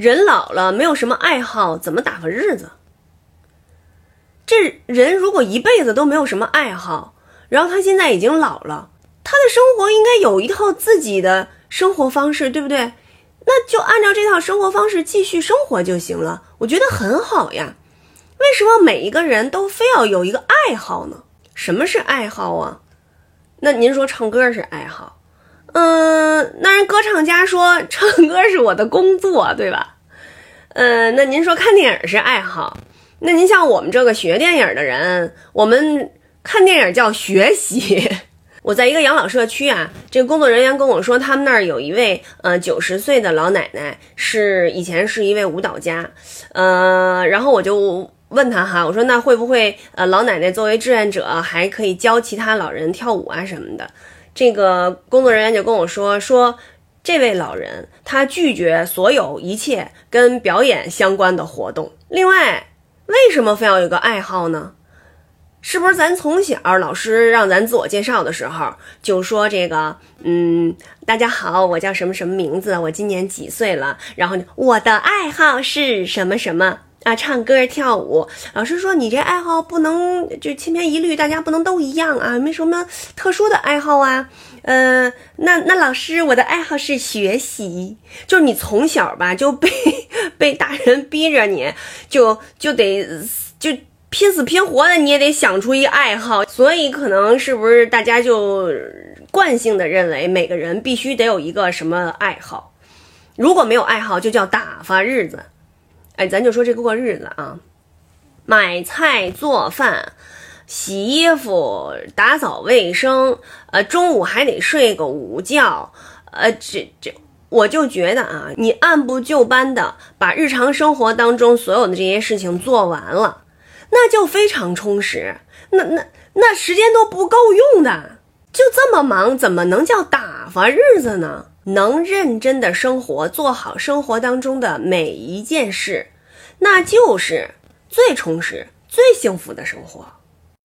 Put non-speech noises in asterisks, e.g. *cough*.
人老了没有什么爱好，怎么打发日子？这人如果一辈子都没有什么爱好，然后他现在已经老了，他的生活应该有一套自己的生活方式，对不对？那就按照这套生活方式继续生活就行了，我觉得很好呀。为什么每一个人都非要有一个爱好呢？什么是爱好啊？那您说唱歌是爱好，嗯，那人歌唱家说唱歌是我的工作，对吧？嗯，那您说看电影是爱好，那您像我们这个学电影的人，我们看电影叫学习。*laughs* 我在一个养老社区啊，这个工作人员跟我说，他们那儿有一位呃九十岁的老奶奶，是以前是一位舞蹈家，呃，然后我就。问他哈，我说那会不会呃老奶奶作为志愿者还可以教其他老人跳舞啊什么的？这个工作人员就跟我说说，这位老人他拒绝所有一切跟表演相关的活动。另外，为什么非要有个爱好呢？是不是咱从小老师让咱自我介绍的时候就说这个嗯大家好，我叫什么什么名字，我今年几岁了？然后我的爱好是什么什么？啊，唱歌跳舞，老师说你这爱好不能就千篇一律，大家不能都一样啊，没什么特殊的爱好啊。呃，那那老师，我的爱好是学习，就是你从小吧就被 *laughs* 被大人逼着你，就就得就拼死拼活的，你也得想出一爱好。所以可能是不是大家就惯性的认为每个人必须得有一个什么爱好，如果没有爱好，就叫打发日子。哎，咱就说这个过日子啊，买菜、做饭、洗衣服、打扫卫生，呃，中午还得睡个午觉，呃，这这，我就觉得啊，你按部就班的把日常生活当中所有的这些事情做完了，那就非常充实。那那那时间都不够用的，就这么忙，怎么能叫打发日子呢？能认真的生活，做好生活当中的每一件事，那就是最充实、最幸福的生活。